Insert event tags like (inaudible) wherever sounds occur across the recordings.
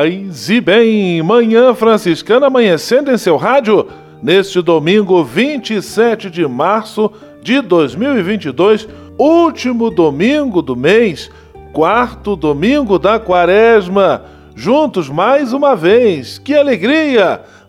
Paz e bem, manhã franciscana amanhecendo em seu rádio neste domingo 27 de março de 2022, último domingo do mês, quarto domingo da quaresma. Juntos mais uma vez, que alegria!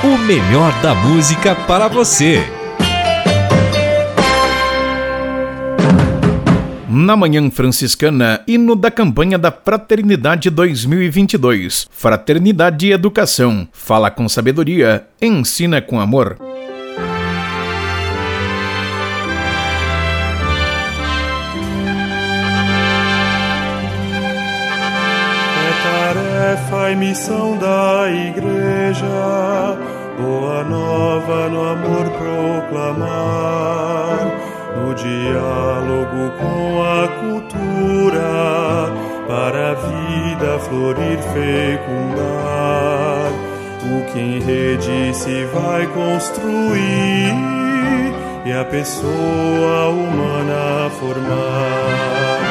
O melhor da música para você. Na Manhã Franciscana, hino da campanha da Fraternidade 2022. Fraternidade e Educação. Fala com sabedoria, ensina com amor. E missão da igreja, boa nova no amor proclamar, no diálogo com a cultura, para a vida florir, fecundar. O que em rede se vai construir e a pessoa humana formar.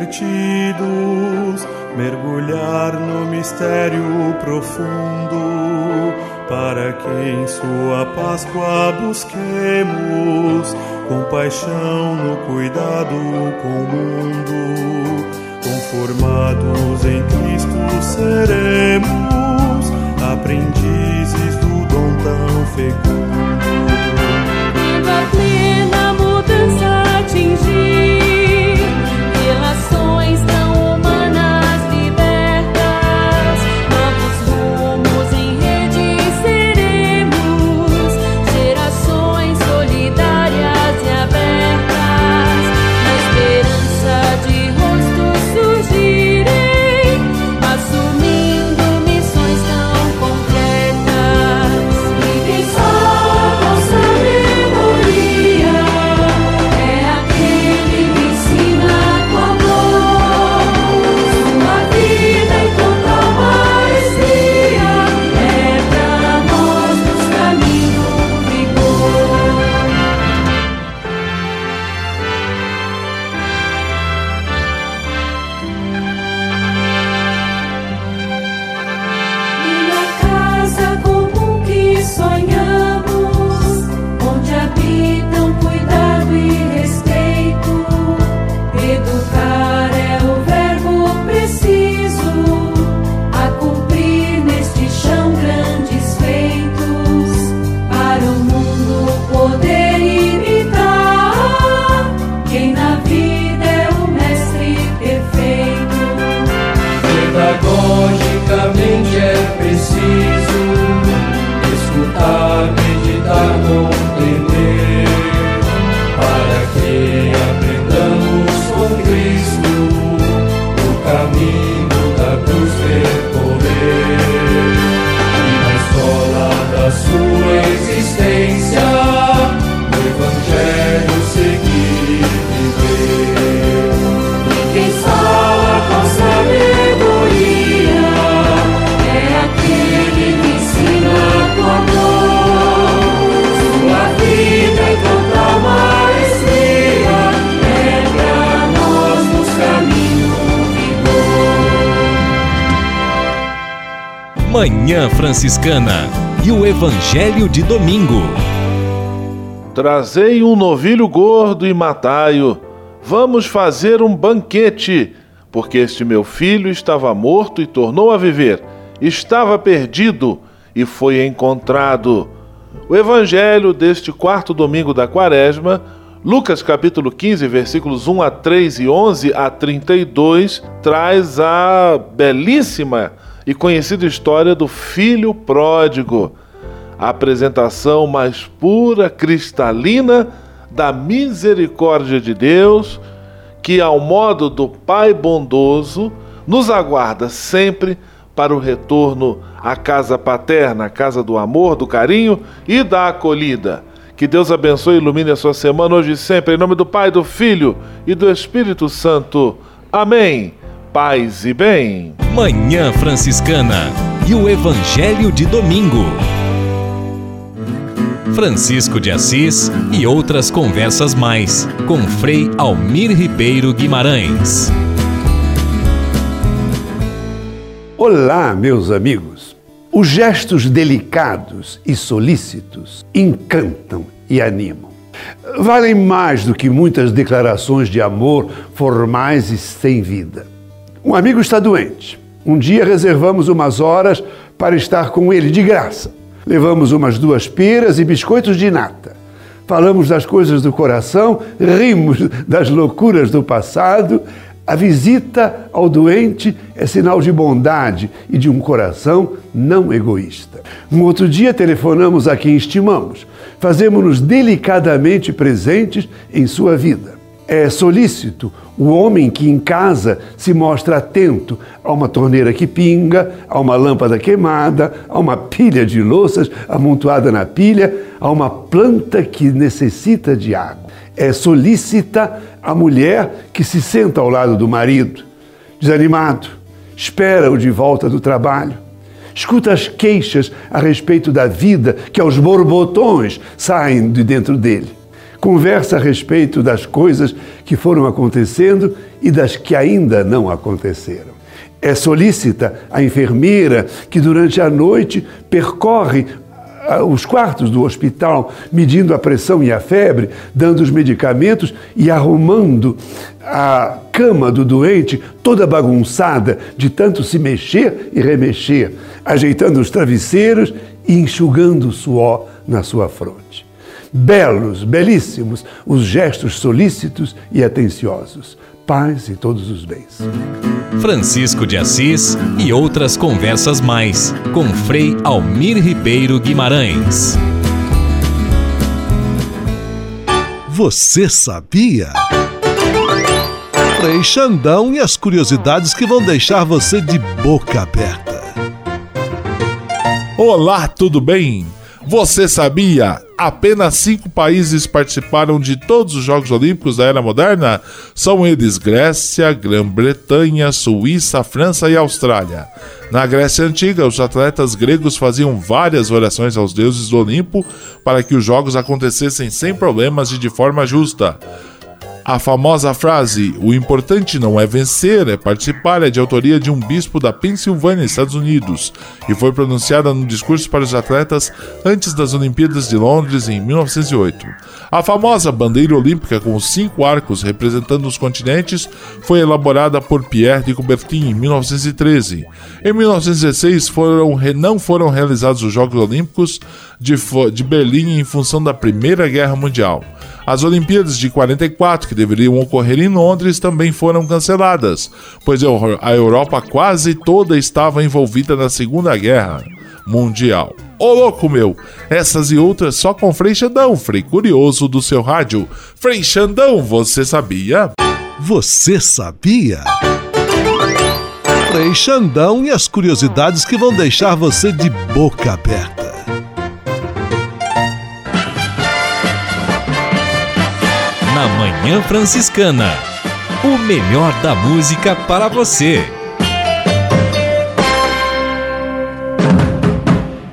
Convertidos, mergulhar no mistério profundo, para que em Sua Páscoa busquemos compaixão no cuidado com o mundo. Conformados em Cristo seremos aprendizes do dom tão fecundo. Viva plena mudança atingir Manhã Franciscana e o Evangelho de Domingo. Trazei um novilho gordo e matai-o. Vamos fazer um banquete, porque este meu filho estava morto e tornou a viver, estava perdido e foi encontrado. O evangelho deste quarto domingo da quaresma, Lucas capítulo 15, versículos 1 a 3 e 11 a 32, traz a belíssima e conhecida história do filho pródigo a apresentação mais pura, cristalina da misericórdia de Deus, que, ao modo do Pai bondoso, nos aguarda sempre para o retorno à casa paterna, a casa do amor, do carinho e da acolhida. Que Deus abençoe e ilumine a sua semana hoje e sempre, em nome do Pai, do Filho e do Espírito Santo. Amém. Paz e bem. Manhã Franciscana e o Evangelho de Domingo. Francisco de Assis e outras conversas mais com Frei Almir Ribeiro Guimarães. Olá, meus amigos. Os gestos delicados e solícitos encantam e animam. Valem mais do que muitas declarações de amor formais e sem vida. Um amigo está doente. Um dia reservamos umas horas para estar com ele de graça. Levamos umas duas peras e biscoitos de nata. Falamos das coisas do coração, rimos (laughs) das loucuras do passado. A visita ao doente é sinal de bondade e de um coração não egoísta. Um outro dia telefonamos a quem estimamos. Fazemos-nos delicadamente presentes em sua vida. É solícito o homem que em casa se mostra atento a uma torneira que pinga, a uma lâmpada queimada, a uma pilha de louças amontoada na pilha, a uma planta que necessita de água. É solícita a mulher que se senta ao lado do marido, desanimado, espera-o de volta do trabalho. Escuta as queixas a respeito da vida que aos borbotões saem de dentro dele Conversa a respeito das coisas que foram acontecendo e das que ainda não aconteceram. É solícita a enfermeira que durante a noite percorre ah, os quartos do hospital, medindo a pressão e a febre, dando os medicamentos e arrumando a cama do doente toda bagunçada de tanto se mexer e remexer, ajeitando os travesseiros e enxugando o suor na sua fronte. Belos, belíssimos, os gestos solícitos e atenciosos paz e todos os bens. Francisco de Assis e outras conversas mais com Frei Almir Ribeiro Guimarães. Você sabia? Frei Xandão e as curiosidades que vão deixar você de boca aberta. Olá, tudo bem? Você sabia? Apenas cinco países participaram de todos os Jogos Olímpicos da Era Moderna? São eles Grécia, Grã-Bretanha, Suíça, França e Austrália. Na Grécia Antiga, os atletas gregos faziam várias orações aos deuses do Olimpo para que os Jogos acontecessem sem problemas e de forma justa. A famosa frase "O importante não é vencer, é participar" é de autoria de um bispo da Pensilvânia, Estados Unidos, e foi pronunciada no discurso para os atletas antes das Olimpíadas de Londres em 1908. A famosa bandeira olímpica com cinco arcos representando os continentes foi elaborada por Pierre de Coubertin em 1913. Em 1916 foram, não foram realizados os Jogos Olímpicos de, de Berlim em função da Primeira Guerra Mundial. As Olimpíadas de 44, que deveriam ocorrer em Londres, também foram canceladas, pois a Europa quase toda estava envolvida na Segunda Guerra Mundial. Ô louco meu, essas e outras só com Frei Xandão, Frei Curioso do seu rádio. Frei Xandão, você sabia? Você sabia? Frei Xandão e as curiosidades que vão deixar você de boca aberta. Na Manhã Franciscana. O melhor da música para você.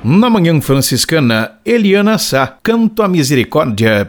Na Manhã Franciscana, Eliana Sá, Canto a Misericórdia.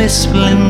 whistling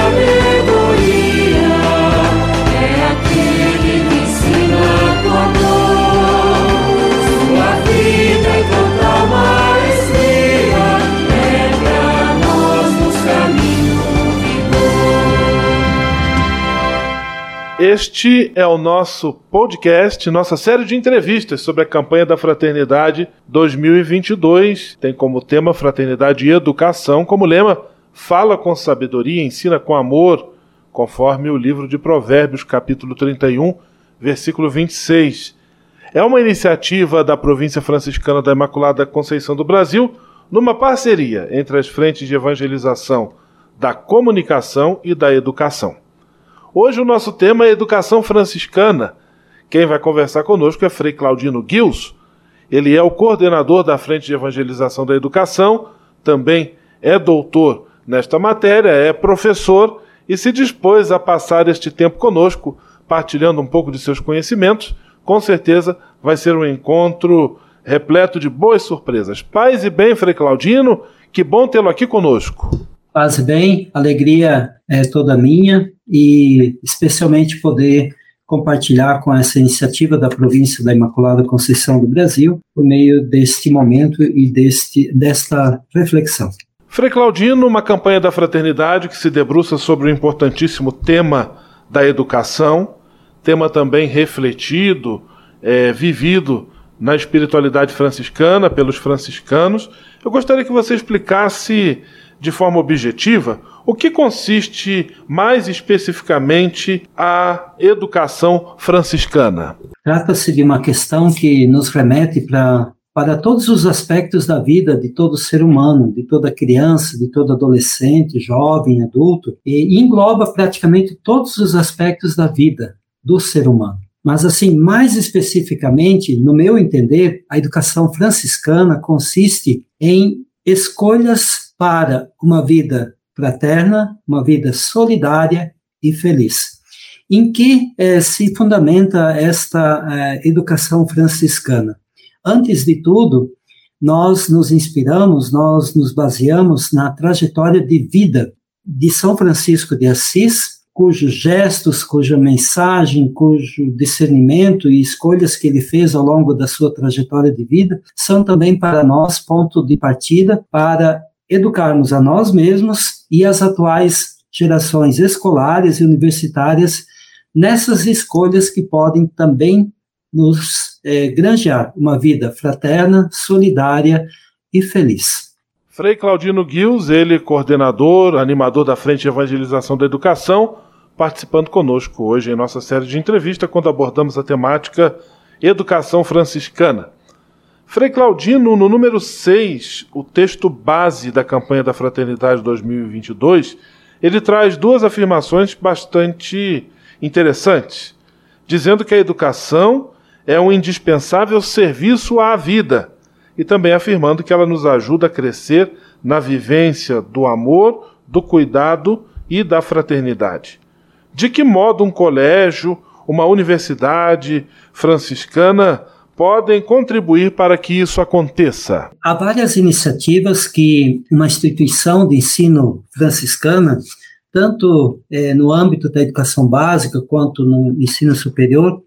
Este é o nosso podcast, nossa série de entrevistas sobre a campanha da Fraternidade 2022. Tem como tema Fraternidade e Educação, como lema Fala com sabedoria, ensina com amor, conforme o livro de Provérbios, capítulo 31, versículo 26. É uma iniciativa da província franciscana da Imaculada Conceição do Brasil, numa parceria entre as frentes de evangelização da comunicação e da educação. Hoje o nosso tema é educação franciscana. Quem vai conversar conosco é Frei Claudino Gils. Ele é o coordenador da Frente de Evangelização da Educação, também é doutor nesta matéria, é professor e se dispôs a passar este tempo conosco, partilhando um pouco de seus conhecimentos. Com certeza vai ser um encontro repleto de boas surpresas. Paz e bem, Frei Claudino, que bom tê-lo aqui conosco. Paz e bem, alegria é toda minha e especialmente poder compartilhar com essa iniciativa da província da Imaculada Conceição do Brasil por meio deste momento e deste, desta reflexão. Frei Claudino, uma campanha da fraternidade que se debruça sobre o importantíssimo tema da educação, tema também refletido, é, vivido na espiritualidade franciscana pelos franciscanos. Eu gostaria que você explicasse de forma objetiva o que consiste mais especificamente a educação franciscana. Trata-se de uma questão que nos remete para para todos os aspectos da vida de todo ser humano, de toda criança, de todo adolescente, jovem, adulto, e engloba praticamente todos os aspectos da vida do ser humano. Mas, assim, mais especificamente, no meu entender, a educação franciscana consiste em escolhas para uma vida fraterna, uma vida solidária e feliz. Em que eh, se fundamenta esta eh, educação franciscana? Antes de tudo, nós nos inspiramos, nós nos baseamos na trajetória de vida de São Francisco de Assis, cujos gestos, cuja mensagem, cujo discernimento e escolhas que ele fez ao longo da sua trajetória de vida são também para nós ponto de partida para educarmos a nós mesmos e as atuais gerações escolares e universitárias nessas escolhas que podem também nos é, granjear uma vida fraterna, solidária e feliz. Frei Claudino Guils, ele coordenador, animador da Frente de Evangelização da Educação, participando conosco hoje em nossa série de entrevista quando abordamos a temática Educação Franciscana. Frei Claudino, no número 6, o texto base da campanha da Fraternidade 2022, ele traz duas afirmações bastante interessantes, dizendo que a educação é um indispensável serviço à vida e também afirmando que ela nos ajuda a crescer na vivência do amor, do cuidado e da fraternidade. De que modo um colégio, uma universidade franciscana podem contribuir para que isso aconteça? Há várias iniciativas que uma instituição de ensino franciscana, tanto eh, no âmbito da educação básica quanto no ensino superior,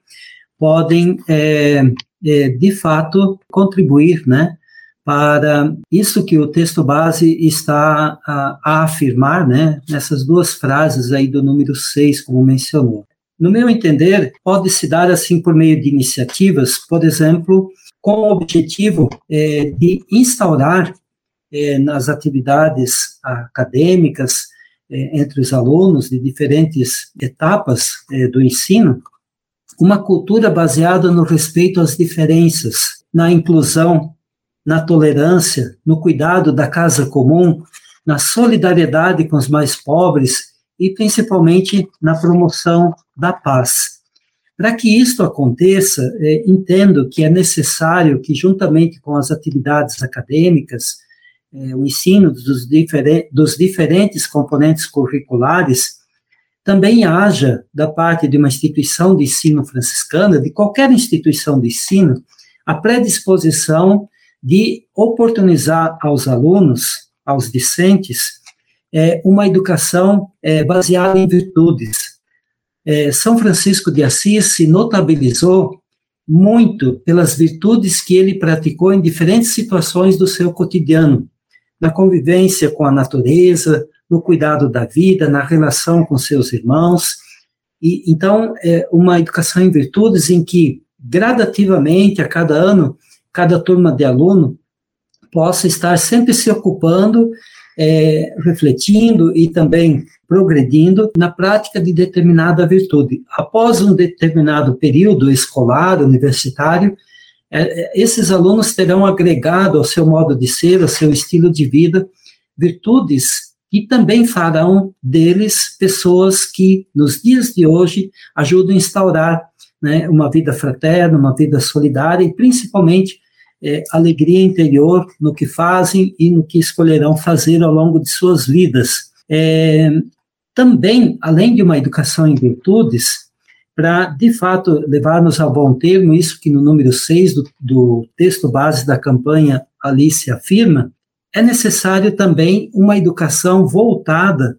podem, eh, eh, de fato, contribuir né, para isso que o texto base está a, a afirmar, né, nessas duas frases aí do número 6, como mencionou. No meu entender, pode se dar assim por meio de iniciativas, por exemplo, com o objetivo é, de instaurar é, nas atividades acadêmicas é, entre os alunos de diferentes etapas do ensino uma cultura baseada no respeito às diferenças, na inclusão, na tolerância, no cuidado da casa comum, na solidariedade com os mais pobres e principalmente na promoção da paz. Para que isto aconteça, é, entendo que é necessário que, juntamente com as atividades acadêmicas, é, o ensino dos, dos diferentes componentes curriculares, também haja, da parte de uma instituição de ensino franciscana, de qualquer instituição de ensino, a predisposição de oportunizar aos alunos, aos discentes, é, uma educação é, baseada em virtudes. É, São Francisco de Assis se notabilizou muito pelas virtudes que ele praticou em diferentes situações do seu cotidiano, na convivência com a natureza, no cuidado da vida, na relação com seus irmãos. E então, é uma educação em virtudes em que gradativamente a cada ano, cada turma de aluno possa estar sempre se ocupando é, refletindo e também progredindo na prática de determinada virtude. Após um determinado período escolar, universitário, é, esses alunos terão agregado ao seu modo de ser, ao seu estilo de vida, virtudes que também farão deles pessoas que, nos dias de hoje, ajudam a instaurar né, uma vida fraterna, uma vida solidária e, principalmente, é, alegria interior no que fazem e no que escolherão fazer ao longo de suas vidas. É, também, além de uma educação em virtudes, para, de fato, levar-nos ao bom termo, isso que no número 6 do, do texto base da campanha Alice afirma, é necessário também uma educação voltada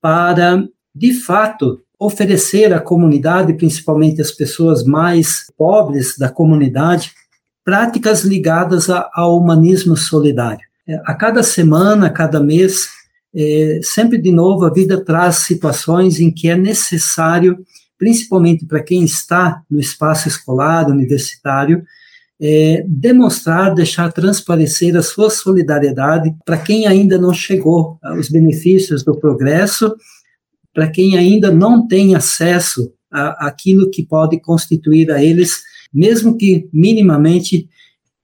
para, de fato, oferecer à comunidade, principalmente às pessoas mais pobres da comunidade, práticas ligadas a, ao humanismo solidário. É, a cada semana, a cada mês, é, sempre de novo, a vida traz situações em que é necessário, principalmente para quem está no espaço escolar, universitário, é, demonstrar, deixar transparecer a sua solidariedade para quem ainda não chegou aos benefícios do progresso, para quem ainda não tem acesso àquilo que pode constituir a eles mesmo que minimamente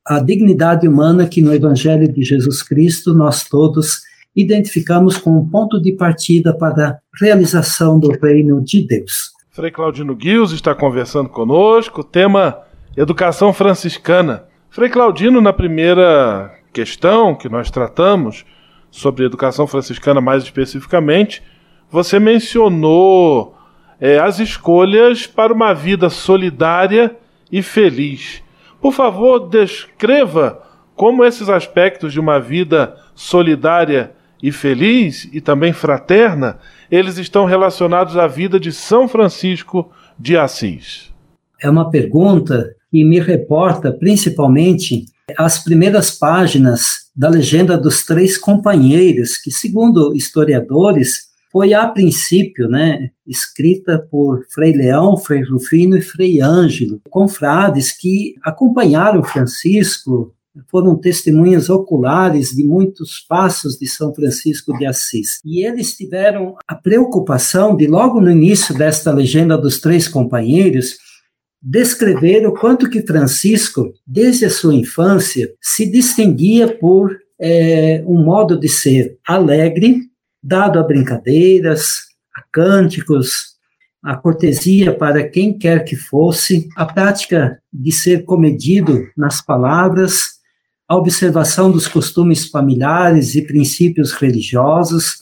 a dignidade humana que no Evangelho de Jesus Cristo nós todos identificamos como ponto de partida para a realização do reino de Deus. Frei Claudino Guios está conversando conosco, tema Educação Franciscana. Frei Claudino, na primeira questão que nós tratamos, sobre educação franciscana mais especificamente, você mencionou é, as escolhas para uma vida solidária e feliz. Por favor, descreva como esses aspectos de uma vida solidária e feliz e também fraterna, eles estão relacionados à vida de São Francisco de Assis. É uma pergunta que me reporta principalmente as primeiras páginas da legenda dos três companheiros, que, segundo historiadores, foi a princípio, né, escrita por Frei Leão, Frei Rufino e Frei Ângelo, confrades que acompanharam Francisco, foram testemunhas oculares de muitos passos de São Francisco de Assis. E eles tiveram a preocupação de, logo no início desta legenda dos três companheiros, descrever o quanto que Francisco, desde a sua infância, se distinguia por é, um modo de ser alegre, dado a brincadeiras, a cânticos, a cortesia para quem quer que fosse, a prática de ser comedido nas palavras, a observação dos costumes familiares e princípios religiosos,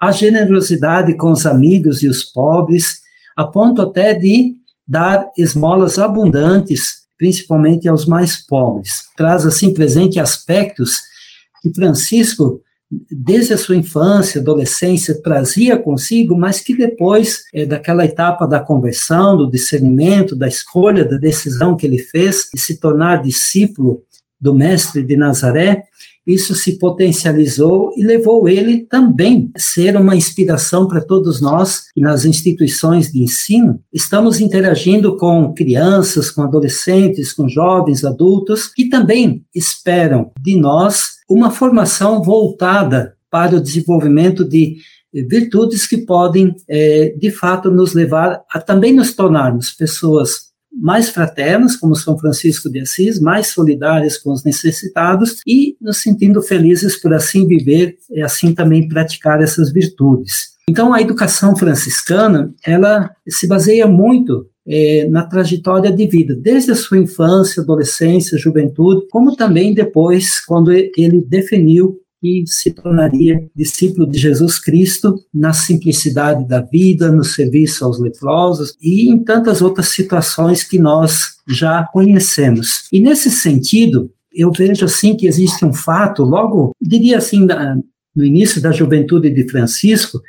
a generosidade com os amigos e os pobres, a ponto até de dar esmolas abundantes, principalmente aos mais pobres. Traz assim presente aspectos que Francisco desde a sua infância, adolescência, trazia consigo, mas que depois é, daquela etapa da conversão, do discernimento, da escolha, da decisão que ele fez de se tornar discípulo do Mestre de Nazaré, isso se potencializou e levou ele também a ser uma inspiração para todos nós que nas instituições de ensino estamos interagindo com crianças, com adolescentes, com jovens, adultos que também esperam de nós uma formação voltada para o desenvolvimento de virtudes que podem, é, de fato, nos levar a também nos tornarmos pessoas mais fraternas, como São Francisco de Assis, mais solidárias com os necessitados e nos sentindo felizes por assim viver e assim também praticar essas virtudes. Então, a educação franciscana, ela se baseia muito é, na trajetória de vida, desde a sua infância, adolescência, juventude, como também depois, quando ele definiu que se tornaria discípulo de Jesus Cristo na simplicidade da vida, no serviço aos leprosos e em tantas outras situações que nós já conhecemos. E nesse sentido, eu vejo assim que existe um fato, logo, diria assim, no início da juventude de Francisco,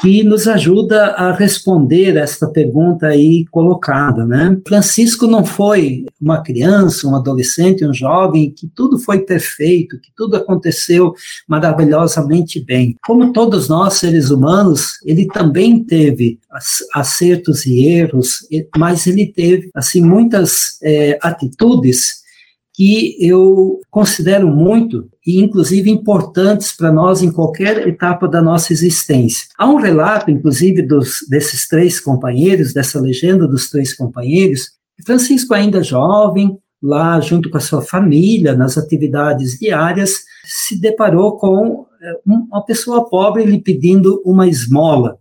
que nos ajuda a responder esta pergunta aí colocada, né? Francisco não foi uma criança, um adolescente, um jovem que tudo foi perfeito, que tudo aconteceu maravilhosamente bem. Como todos nós seres humanos, ele também teve acertos e erros, mas ele teve assim muitas é, atitudes que eu considero muito e inclusive importantes para nós em qualquer etapa da nossa existência. Há um relato, inclusive, dos, desses três companheiros, dessa legenda dos três companheiros, Francisco ainda jovem, lá junto com a sua família, nas atividades diárias, se deparou com eh, uma pessoa pobre lhe pedindo uma esmola.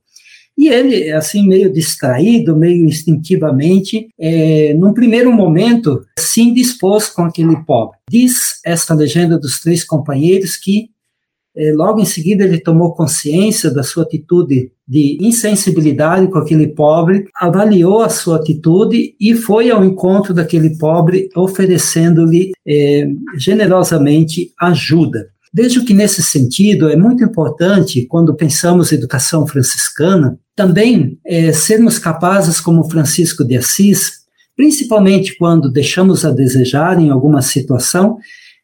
E ele, assim, meio distraído, meio instintivamente, é, num primeiro momento, se indispôs com aquele pobre. Diz esta legenda dos três companheiros que, é, logo em seguida, ele tomou consciência da sua atitude de insensibilidade com aquele pobre, avaliou a sua atitude e foi ao encontro daquele pobre, oferecendo-lhe é, generosamente ajuda. Vejo que, nesse sentido, é muito importante, quando pensamos educação franciscana, também é, sermos capazes, como Francisco de Assis, principalmente quando deixamos a desejar em alguma situação,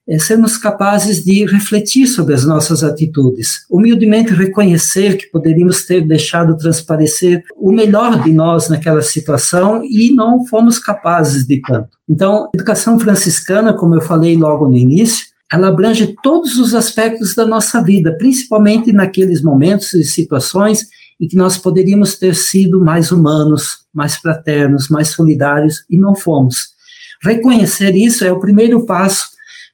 é sermos capazes de refletir sobre as nossas atitudes, humildemente reconhecer que poderíamos ter deixado transparecer o melhor de nós naquela situação e não fomos capazes de tanto. Então, educação franciscana, como eu falei logo no início, ela abrange todos os aspectos da nossa vida, principalmente naqueles momentos e situações em que nós poderíamos ter sido mais humanos, mais fraternos, mais solidários e não fomos. Reconhecer isso é o primeiro passo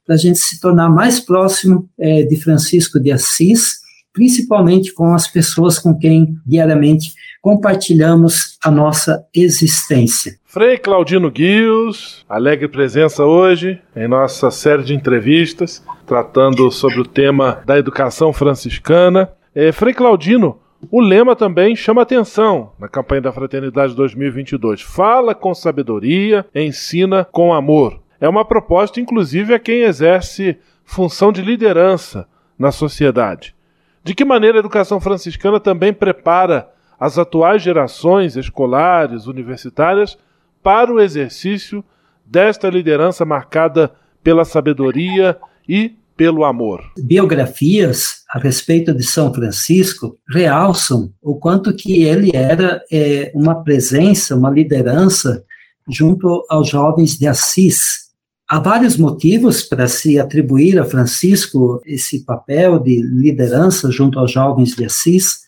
para a gente se tornar mais próximo é, de Francisco de Assis, principalmente com as pessoas com quem diariamente compartilhamos a nossa existência. Frei Claudino Guios, alegre presença hoje em nossa série de entrevistas, tratando sobre o tema da educação franciscana. É, Frei Claudino, o lema também chama atenção na campanha da Fraternidade 2022. Fala com sabedoria, ensina com amor. É uma proposta, inclusive, a quem exerce função de liderança na sociedade. De que maneira a educação franciscana também prepara as atuais gerações escolares, universitárias, para o exercício desta liderança marcada pela sabedoria e pelo amor. Biografias a respeito de São Francisco realçam o quanto que ele era é, uma presença, uma liderança junto aos jovens de Assis. Há vários motivos para se atribuir a Francisco esse papel de liderança junto aos jovens de Assis,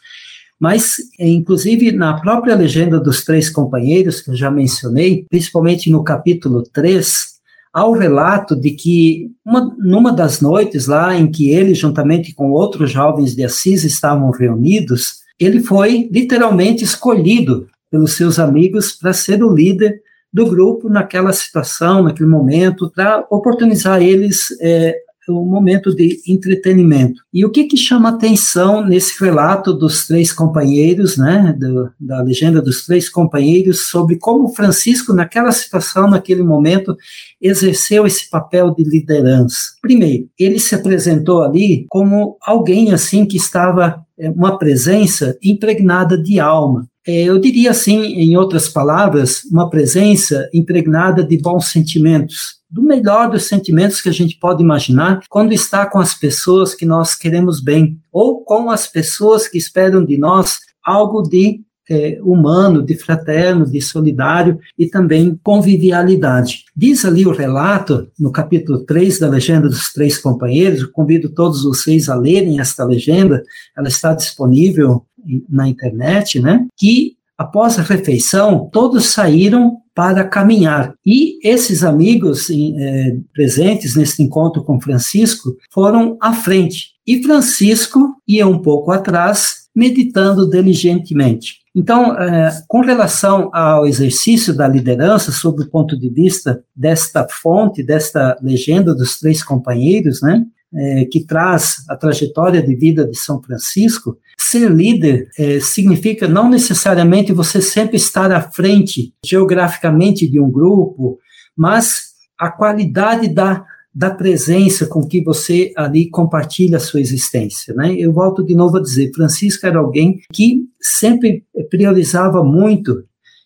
mas, inclusive, na própria legenda dos três companheiros, que eu já mencionei, principalmente no capítulo 3, há o relato de que, uma, numa das noites lá em que ele, juntamente com outros jovens de Assis, estavam reunidos, ele foi literalmente escolhido pelos seus amigos para ser o líder do grupo naquela situação, naquele momento, para oportunizar eles é, um momento de entretenimento. E o que, que chama atenção nesse relato dos três companheiros, né, do, da legenda dos três companheiros, sobre como Francisco, naquela situação, naquele momento, exerceu esse papel de liderança? Primeiro, ele se apresentou ali como alguém assim que estava é, uma presença impregnada de alma. É, eu diria assim, em outras palavras, uma presença impregnada de bons sentimentos, do melhor dos sentimentos que a gente pode imaginar quando está com as pessoas que nós queremos bem, ou com as pessoas que esperam de nós algo de é, humano, de fraterno, de solidário e também convivialidade. Diz ali o relato, no capítulo 3 da Legenda dos Três Companheiros, convido todos vocês a lerem esta legenda, ela está disponível na internet, né? Que após a refeição, todos saíram para caminhar. E esses amigos é, presentes nesse encontro com Francisco foram à frente. E Francisco ia um pouco atrás, meditando diligentemente. Então, é, com relação ao exercício da liderança, sob o ponto de vista desta fonte, desta legenda dos três companheiros, né, é, que traz a trajetória de vida de São Francisco, ser líder é, significa não necessariamente você sempre estar à frente geograficamente de um grupo, mas a qualidade da, da presença com que você ali compartilha a sua existência. Né? Eu volto de novo a dizer, Francisco era alguém que sempre priorizava muito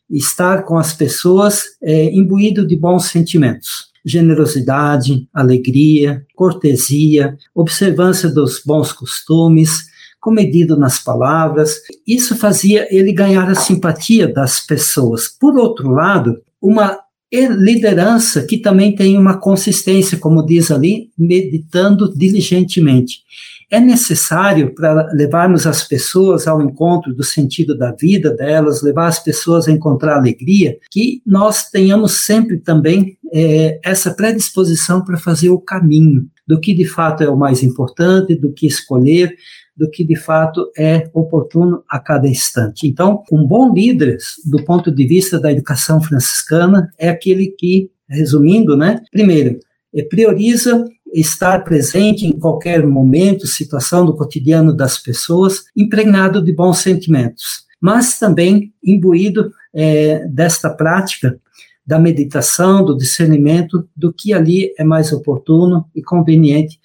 estar com as pessoas é, imbuído de bons sentimentos generosidade, alegria, cortesia, observância dos bons costumes, comedido nas palavras. Isso fazia ele ganhar a simpatia das pessoas. Por outro lado, uma liderança que também tem uma consistência, como diz ali, meditando diligentemente. É necessário para levarmos as pessoas ao encontro do sentido da vida delas, levar as pessoas a encontrar alegria, que nós tenhamos sempre também é, essa predisposição para fazer o caminho do que de fato é o mais importante, do que escolher, do que de fato é oportuno a cada instante. Então, um bom líder, do ponto de vista da educação franciscana, é aquele que, resumindo, né, primeiro, é, prioriza estar presente em qualquer momento, situação do cotidiano das pessoas, impregnado de bons sentimentos, mas também imbuído é, desta prática da meditação, do discernimento do que ali é mais oportuno e conveniente,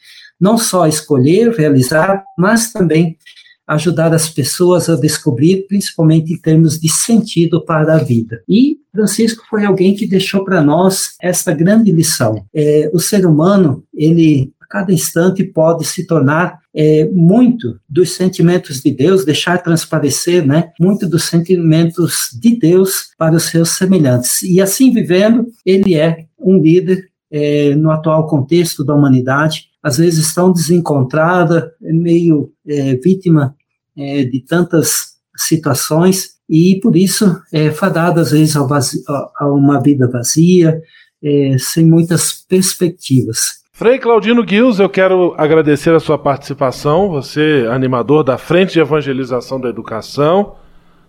não só escolher, realizar, mas também ajudar as pessoas a descobrir, principalmente em termos de sentido para a vida. E Francisco foi alguém que deixou para nós esta grande lição. É, o ser humano, ele a cada instante pode se tornar é, muito dos sentimentos de Deus, deixar transparecer, né, muito dos sentimentos de Deus para os seus semelhantes. E assim vivendo, ele é um líder é, no atual contexto da humanidade, às vezes tão desencontrada, meio é, vítima é, de tantas situações e por isso é fadada às vezes vazio, a uma vida vazia, é, sem muitas perspectivas. Frei Claudino Guils, eu quero agradecer a sua participação, você animador da Frente de Evangelização da Educação,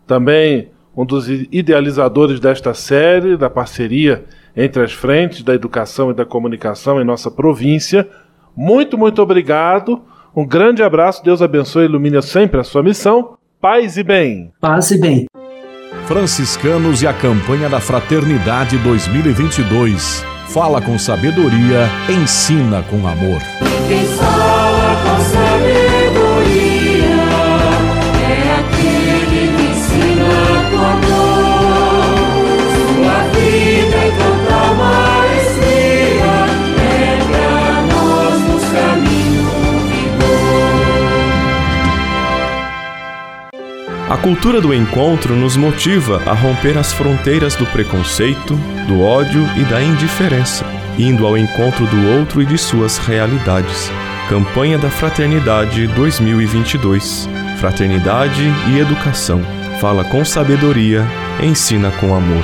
também um dos idealizadores desta série, da parceria entre as frentes da educação e da comunicação em nossa província. Muito, muito obrigado. Um grande abraço, Deus abençoe e ilumine sempre a sua missão. Paz e bem. Paz e bem. Franciscanos e a campanha da Fraternidade 2022. Fala com sabedoria, ensina com amor. A cultura do encontro nos motiva a romper as fronteiras do preconceito, do ódio e da indiferença, indo ao encontro do outro e de suas realidades. Campanha da Fraternidade 2022. Fraternidade e educação. Fala com sabedoria, ensina com amor.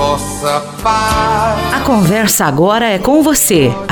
Vossa paz. A conversa agora é com você,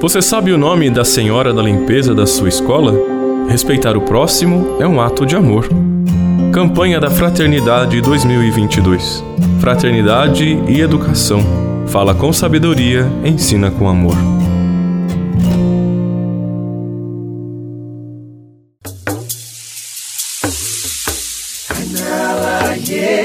Você sabe o nome da senhora da limpeza da sua escola? Respeitar o próximo é um ato de amor. Campanha da Fraternidade 2022. Fraternidade e educação. Fala com sabedoria, ensina com amor.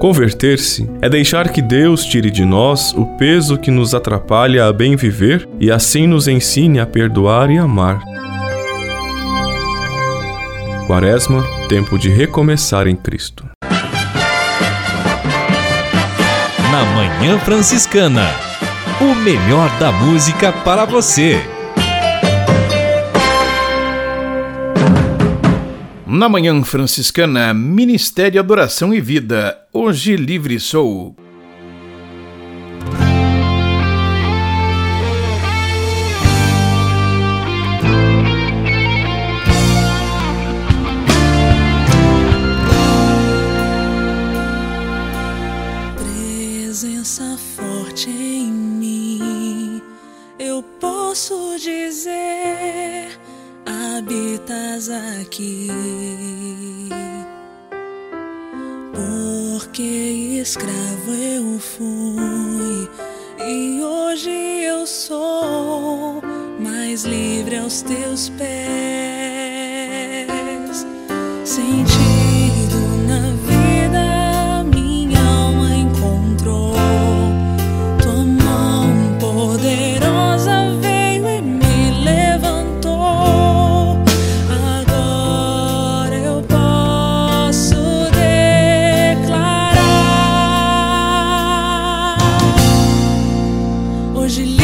Converter-se é deixar que Deus tire de nós o peso que nos atrapalha a bem viver e assim nos ensine a perdoar e amar. Quaresma, tempo de recomeçar em Cristo. Na Manhã Franciscana, o melhor da música para você. Na Manhã Franciscana, Ministério Adoração e Vida. Hoje livre sou. Presença forte em mim, eu posso dizer, habitas aqui. Porque escravo eu fui e hoje eu sou mais livre aos teus pés. Hoje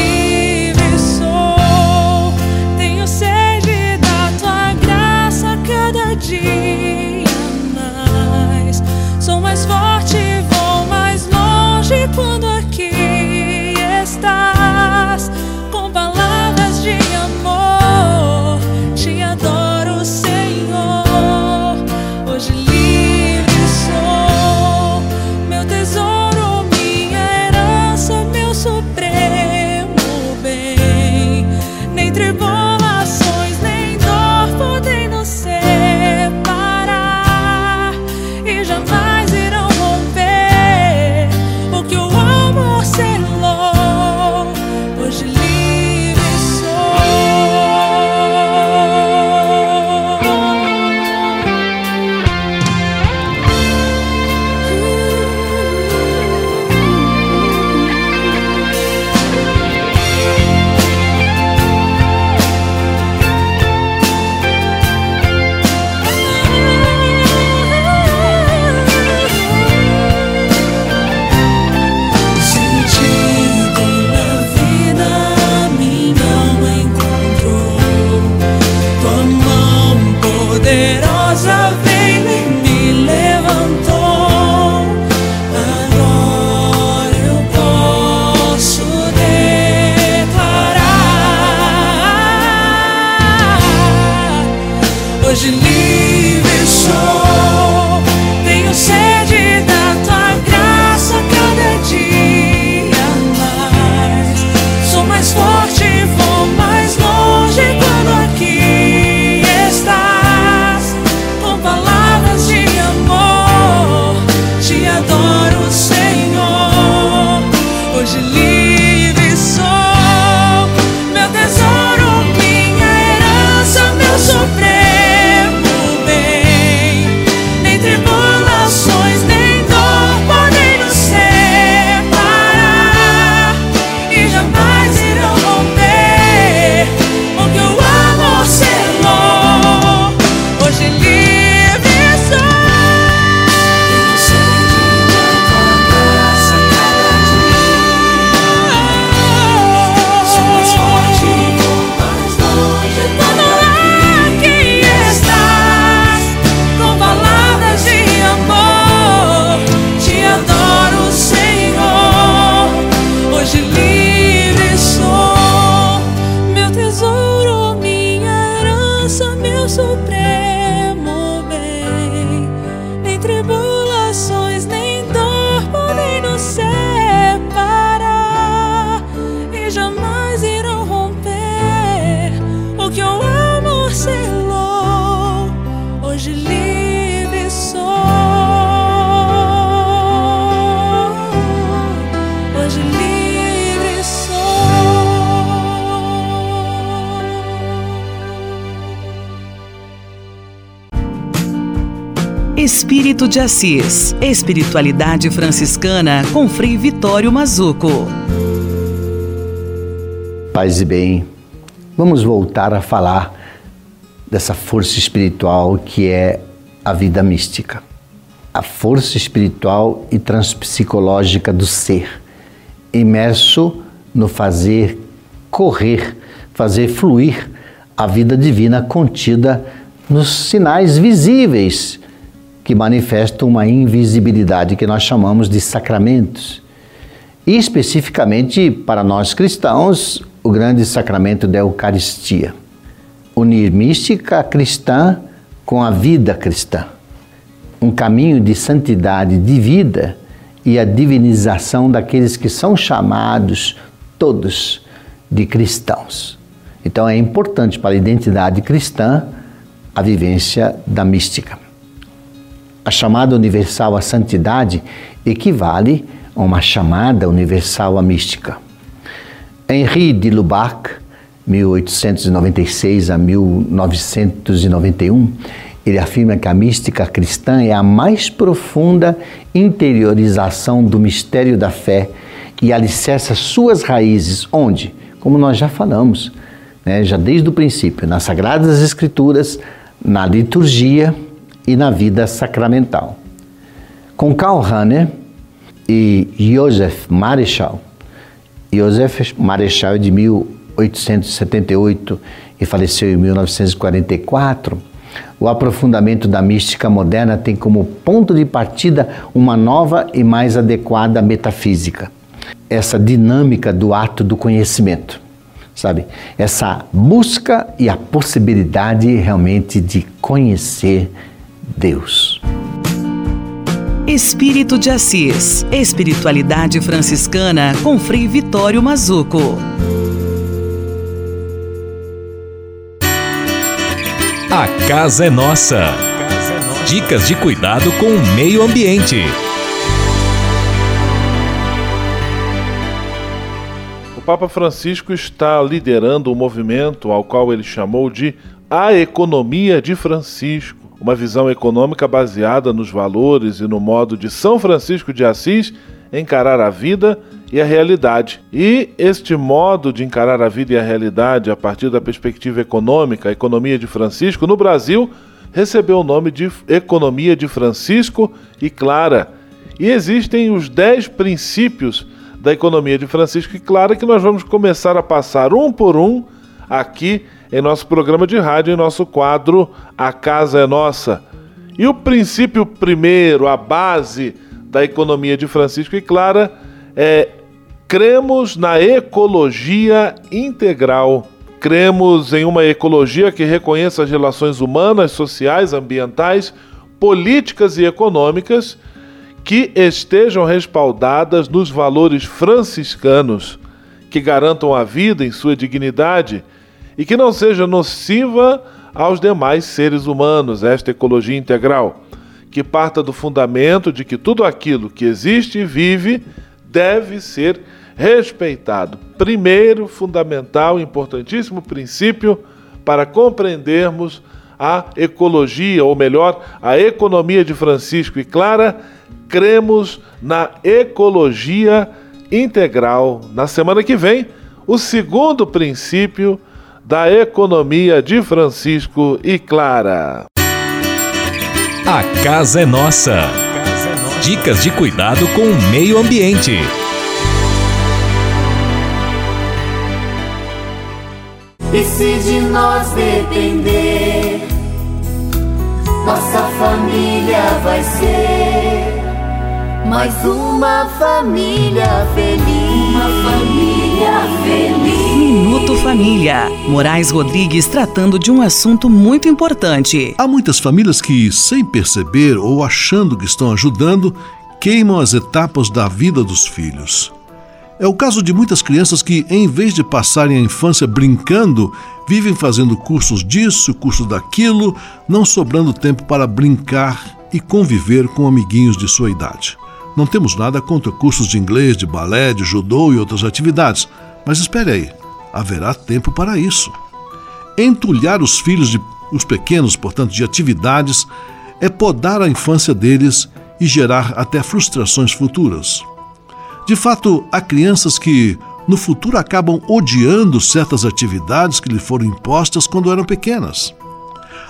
de Assis. Espiritualidade franciscana com Frei Vitório Mazuco. Paz e bem, vamos voltar a falar dessa força espiritual que é a vida mística. A força espiritual e transpsicológica do ser, imerso no fazer correr, fazer fluir a vida divina contida nos sinais visíveis que manifestam uma invisibilidade que nós chamamos de sacramentos. E especificamente para nós cristãos, o grande sacramento da Eucaristia. Unir mística cristã com a vida cristã. Um caminho de santidade de vida e a divinização daqueles que são chamados todos de cristãos. Então é importante para a identidade cristã a vivência da mística a chamada universal à santidade equivale a uma chamada universal à mística. Henri de Lubac, 1896 a 1991, ele afirma que a mística cristã é a mais profunda interiorização do mistério da fé e alicerça suas raízes, onde, como nós já falamos, né, já desde o princípio, nas Sagradas Escrituras, na liturgia e na vida sacramental. Com Karl Rahner e Joseph Marechal, Joseph Marechal é de 1878 e faleceu em 1944, o aprofundamento da mística moderna tem como ponto de partida uma nova e mais adequada metafísica. Essa dinâmica do ato do conhecimento, sabe? Essa busca e a possibilidade realmente de conhecer Deus. Espírito de Assis. Espiritualidade franciscana com Frei Vitório Mazuco. A casa é nossa. Dicas de cuidado com o meio ambiente. O Papa Francisco está liderando um movimento ao qual ele chamou de A Economia de Francisco uma visão econômica baseada nos valores e no modo de São Francisco de Assis encarar a vida e a realidade. E este modo de encarar a vida e a realidade a partir da perspectiva econômica, a economia de Francisco, no Brasil, recebeu o nome de Economia de Francisco e Clara. E existem os dez princípios da economia de Francisco e Clara que nós vamos começar a passar um por um aqui em nosso programa de rádio, em nosso quadro A Casa é Nossa. E o princípio primeiro, a base da economia de Francisco e Clara é cremos na ecologia integral. Cremos em uma ecologia que reconheça as relações humanas, sociais, ambientais, políticas e econômicas que estejam respaldadas nos valores franciscanos, que garantam a vida em sua dignidade e que não seja nociva aos demais seres humanos, esta ecologia integral, que parta do fundamento de que tudo aquilo que existe e vive deve ser respeitado. Primeiro, fundamental, importantíssimo princípio para compreendermos a ecologia, ou melhor, a economia de Francisco e Clara, cremos na ecologia integral. Na semana que vem, o segundo princípio da economia de Francisco e Clara. A casa é nossa. Dicas de cuidado com o meio ambiente. E se de nós depender, nossa família vai ser mais uma família feliz. Família. Moraes Rodrigues tratando de um assunto muito importante. Há muitas famílias que, sem perceber ou achando que estão ajudando, queimam as etapas da vida dos filhos. É o caso de muitas crianças que, em vez de passarem a infância brincando, vivem fazendo cursos disso, cursos daquilo, não sobrando tempo para brincar e conviver com amiguinhos de sua idade. Não temos nada contra cursos de inglês, de balé, de judô e outras atividades, mas espere aí, haverá tempo para isso. Entulhar os filhos de os pequenos, portanto, de atividades é podar a infância deles e gerar até frustrações futuras. De fato, há crianças que, no futuro, acabam odiando certas atividades que lhe foram impostas quando eram pequenas.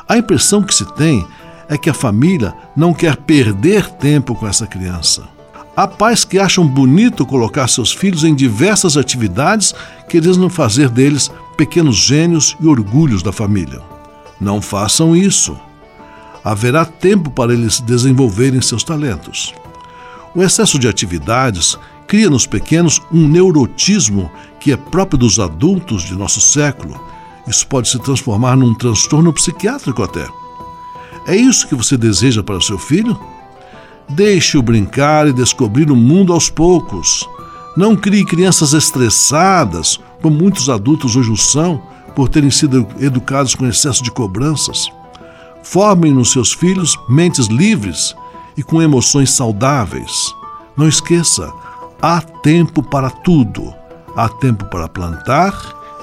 A impressão que se tem é que a família não quer perder tempo com essa criança. Há pais que acham bonito colocar seus filhos em diversas atividades, querendo fazer deles pequenos gênios e orgulhos da família. Não façam isso. Haverá tempo para eles desenvolverem seus talentos. O excesso de atividades cria nos pequenos um neurotismo que é próprio dos adultos de nosso século. Isso pode se transformar num transtorno psiquiátrico até. É isso que você deseja para seu filho? Deixe-o brincar e descobrir o mundo aos poucos. Não crie crianças estressadas, como muitos adultos hoje o são, por terem sido educados com excesso de cobranças. Formem nos seus filhos mentes livres e com emoções saudáveis. Não esqueça, há tempo para tudo. Há tempo para plantar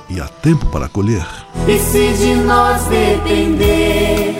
e há tempo para colher. E se de nós depender,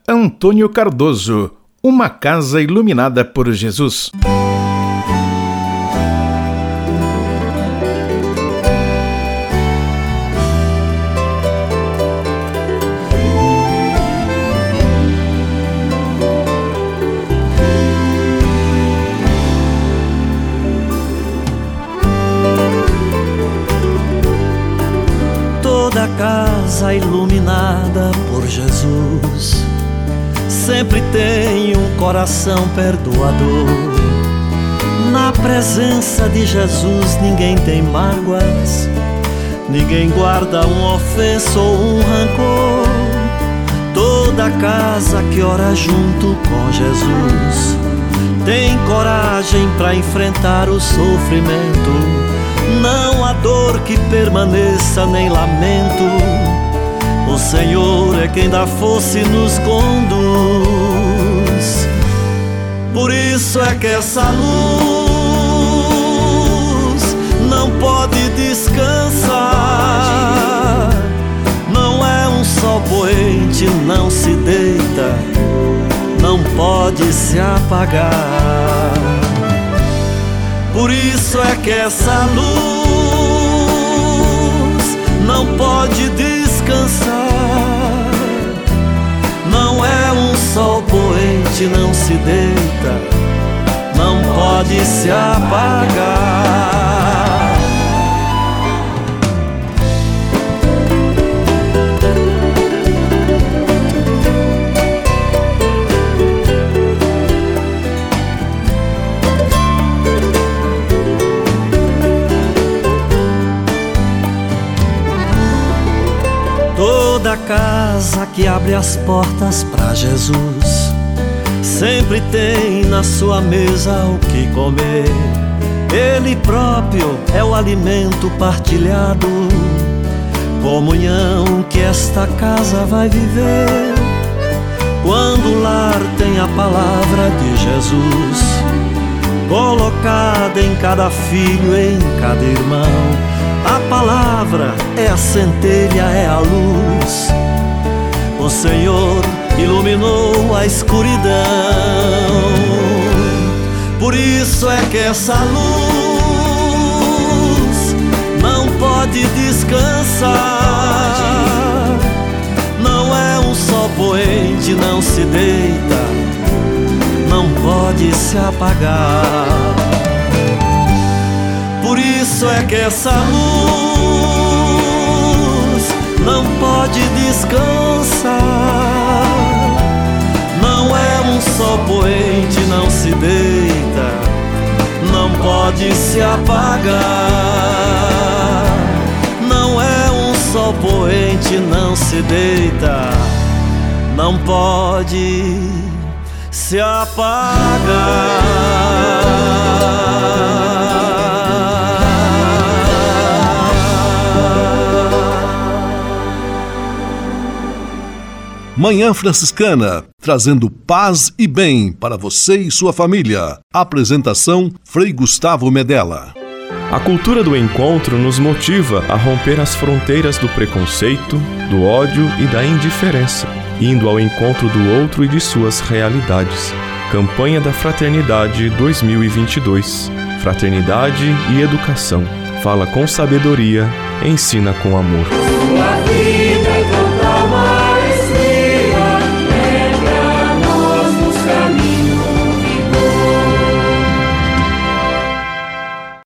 Antônio Cardoso. Uma casa iluminada por Jesus. Coração perdoador. Na presença de Jesus ninguém tem mágoas, ninguém guarda um ofenso ou um rancor. Toda casa que ora junto com Jesus tem coragem para enfrentar o sofrimento. Não há dor que permaneça nem lamento. O Senhor é quem dá força e nos conduz. Por isso é que essa luz não pode descansar. Não é um sol poente, não se deita. Não pode se apagar. Por isso é que essa luz não pode descansar. Poente, não se deita, não pode se apagar. Toda casa que abre as portas para Jesus sempre tem na sua mesa o que comer. Ele próprio é o alimento partilhado, comunhão que esta casa vai viver. Quando o lar tem a palavra de Jesus, colocada em cada filho, em cada irmão a palavra é a centelha, é a luz. O Senhor iluminou a escuridão. Por isso é que essa luz não pode descansar. Não é um sol poente, não se deita, não pode se apagar. Por isso é que essa luz não pode descansar. Sol poente, não se deita, não pode se apagar. Não é um sol poente, não se deita, não pode se apagar. Manhã Franciscana, trazendo paz e bem para você e sua família. Apresentação Frei Gustavo Medella. A cultura do encontro nos motiva a romper as fronteiras do preconceito, do ódio e da indiferença, indo ao encontro do outro e de suas realidades. Campanha da Fraternidade 2022. Fraternidade e educação. Fala com sabedoria, ensina com amor.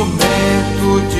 instrumento de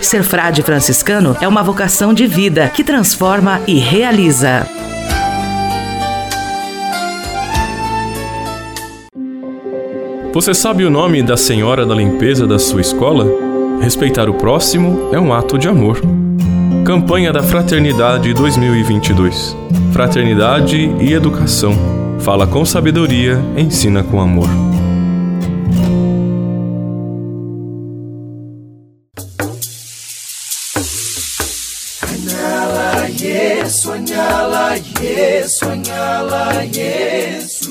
Ser frade franciscano é uma vocação de vida que transforma e realiza. Você sabe o nome da senhora da limpeza da sua escola? Respeitar o próximo é um ato de amor. Campanha da Fraternidade 2022. Fraternidade e educação. Fala com sabedoria, ensina com amor. Yesu, anyala Yesu.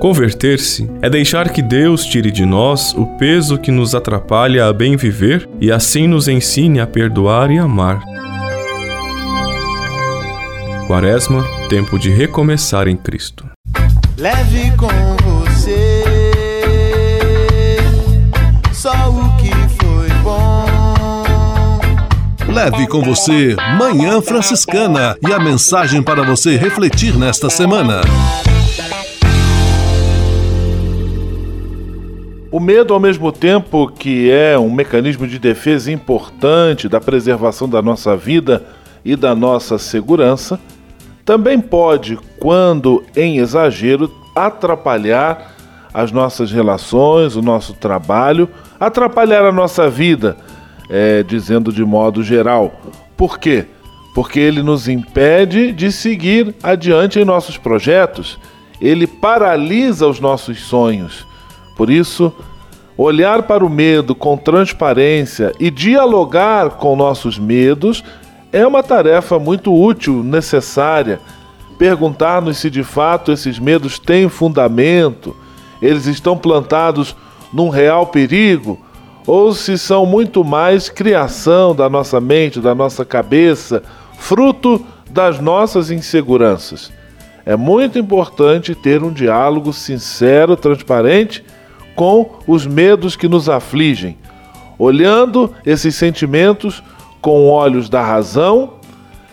Converter-se é deixar que Deus tire de nós o peso que nos atrapalha a bem viver e assim nos ensine a perdoar e amar. Quaresma, tempo de recomeçar em Cristo. Leve com você só o que foi bom. Leve com você Manhã Franciscana e a mensagem para você refletir nesta semana. O medo, ao mesmo tempo que é um mecanismo de defesa importante da preservação da nossa vida e da nossa segurança, também pode, quando em exagero, atrapalhar as nossas relações, o nosso trabalho, atrapalhar a nossa vida, é, dizendo de modo geral. Por quê? Porque ele nos impede de seguir adiante em nossos projetos, ele paralisa os nossos sonhos. Por isso, olhar para o medo com transparência e dialogar com nossos medos é uma tarefa muito útil, necessária. Perguntar-nos se de fato esses medos têm fundamento, eles estão plantados num real perigo, ou se são muito mais criação da nossa mente, da nossa cabeça, fruto das nossas inseguranças. É muito importante ter um diálogo sincero, transparente com os medos que nos afligem, olhando esses sentimentos com olhos da razão,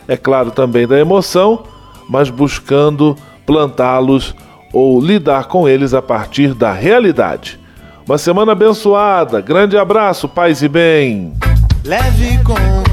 é claro também da emoção, mas buscando plantá-los ou lidar com eles a partir da realidade. Uma semana abençoada, grande abraço, paz e bem. Leve com